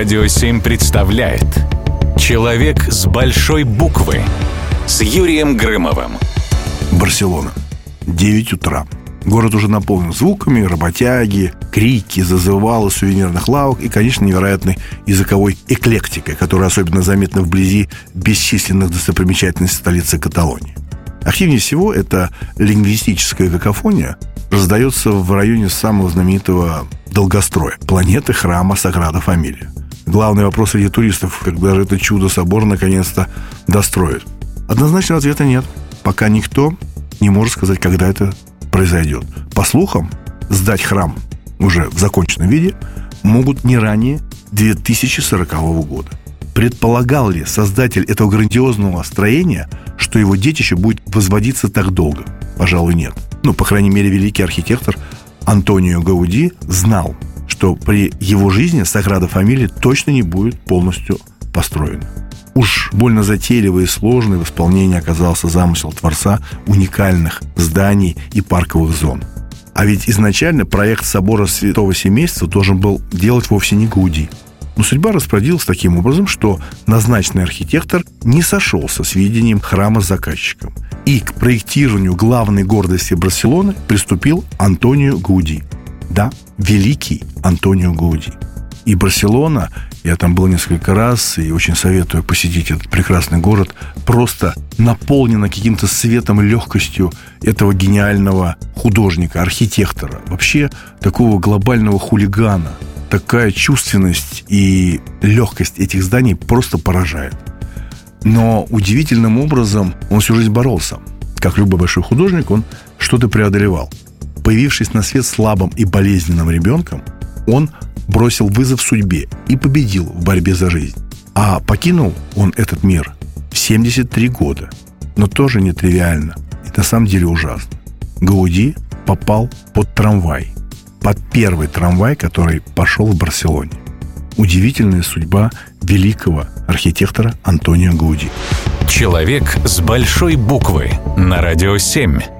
Радио 7 представляет Человек с большой буквы с Юрием Грымовым. Барселона. 9 утра. Город уже наполнен звуками, работяги, крики, зазывалы сувенирных лавок и, конечно, невероятной языковой эклектикой, которая особенно заметна вблизи бесчисленных достопримечательностей столицы Каталонии. Активнее всего эта лингвистическая какофония раздается в районе самого знаменитого долгостроя – планеты храма Саграда Фамилия. Главный вопрос среди туристов, когда же это чудо-собор наконец-то достроят. Однозначного ответа нет. Пока никто не может сказать, когда это произойдет. По слухам, сдать храм уже в законченном виде могут не ранее 2040 года. Предполагал ли создатель этого грандиозного строения, что его детище будет возводиться так долго? Пожалуй, нет. Ну, по крайней мере, великий архитектор Антонио Гауди знал, что при его жизни Саграда Фамилия точно не будет полностью построена. Уж больно затейливый и сложный в исполнении оказался замысел Творца уникальных зданий и парковых зон. А ведь изначально проект собора Святого Семейства должен был делать вовсе не Гауди. Но судьба распорядилась таким образом, что назначенный архитектор не сошелся с видением храма с заказчиком. И к проектированию главной гордости Барселоны приступил Антонио Гауди. Да, великий Антонио Гауди. И Барселона, я там был несколько раз, и очень советую посетить этот прекрасный город, просто наполнена каким-то светом и легкостью этого гениального художника, архитектора, вообще такого глобального хулигана – такая чувственность и легкость этих зданий просто поражает. Но удивительным образом он всю жизнь боролся. Как любой большой художник, он что-то преодолевал. Появившись на свет слабым и болезненным ребенком, он бросил вызов судьбе и победил в борьбе за жизнь. А покинул он этот мир в 73 года. Но тоже нетривиально. И на самом деле ужасно. Гауди попал под трамвай – под первый трамвай, который пошел в Барселоне. Удивительная судьба великого архитектора Антонио Гауди. Человек с большой буквы на радио 7.